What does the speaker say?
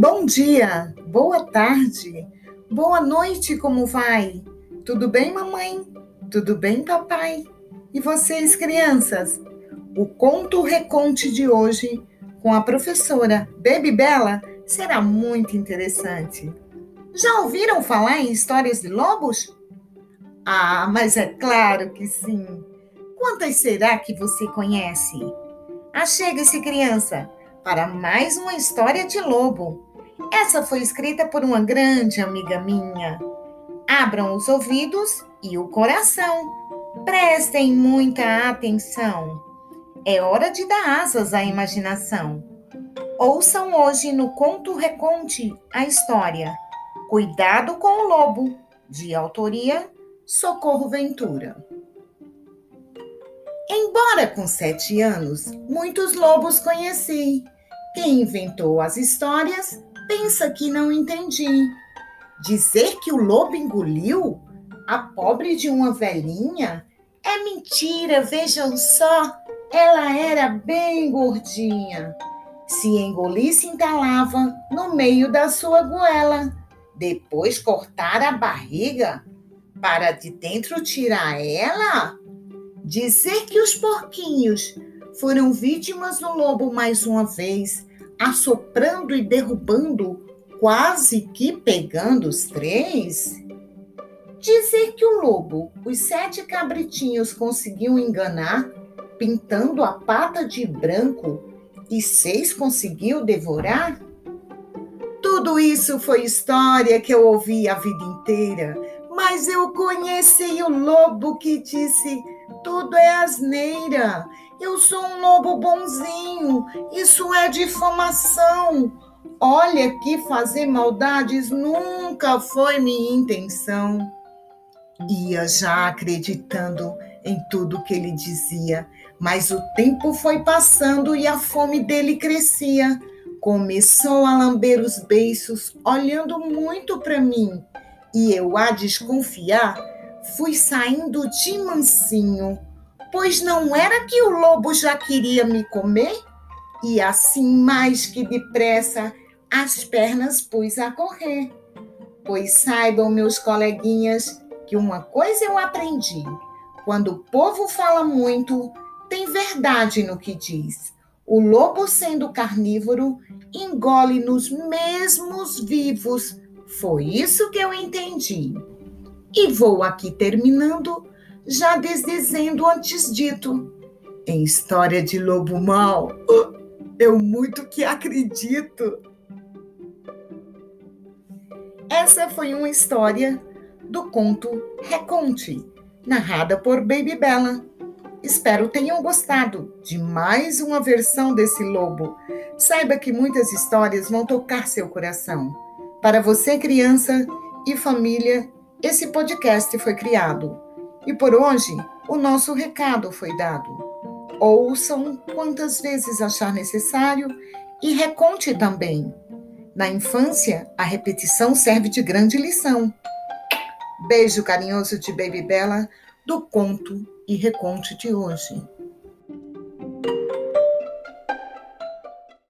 Bom dia, boa tarde, boa noite, como vai? Tudo bem, mamãe? Tudo bem, papai? E vocês, crianças? O conto reconte de hoje com a professora Baby Bela será muito interessante. Já ouviram falar em histórias de lobos? Ah, mas é claro que sim. Quantas será que você conhece? Achegue-se, criança, para mais uma história de lobo. Essa foi escrita por uma grande amiga minha. Abram os ouvidos e o coração. Prestem muita atenção. É hora de dar asas à imaginação. Ouçam hoje no Conto Reconte a história Cuidado com o Lobo, de autoria Socorro Ventura. Embora com sete anos, muitos lobos conheci. Quem inventou as histórias pensa que não entendi. Dizer que o lobo engoliu a pobre de uma velhinha é mentira, vejam só, ela era bem gordinha. Se engolisse, entalava no meio da sua goela. Depois cortar a barriga para de dentro tirar ela? Dizer que os porquinhos foram vítimas do lobo mais uma vez, assoprando e derrubando, quase que pegando os três? Dizer que o lobo, os sete cabritinhos conseguiu enganar, pintando a pata de branco, e seis conseguiu devorar? Tudo isso foi história que eu ouvi a vida inteira, mas eu conheci o lobo que disse: tudo é asneira. Eu sou um lobo bonzinho. Isso é difamação. Olha que fazer maldades nunca foi minha intenção. Ia já acreditando em tudo que ele dizia, mas o tempo foi passando e a fome dele crescia. Começou a lamber os beiços, olhando muito para mim, e eu a desconfiar, fui saindo de mansinho, pois não era que o lobo já queria me comer? E assim, mais que depressa, as pernas pus a correr. Pois saibam, meus coleguinhas, que uma coisa eu aprendi: quando o povo fala muito, tem verdade no que diz. O lobo, sendo carnívoro, engole nos mesmos vivos. Foi isso que eu entendi. E vou aqui terminando, já desdizendo antes dito. Em história de lobo mau, eu muito que acredito. Essa foi uma história do conto Reconte, narrada por Baby Bella. Espero tenham gostado de mais uma versão desse lobo. Saiba que muitas histórias vão tocar seu coração. Para você, criança e família, esse podcast foi criado. E por hoje, o nosso recado foi dado. Ouçam quantas vezes achar necessário e reconte também. Na infância, a repetição serve de grande lição. Beijo carinhoso de Baby Bella do conto e reconte de hoje.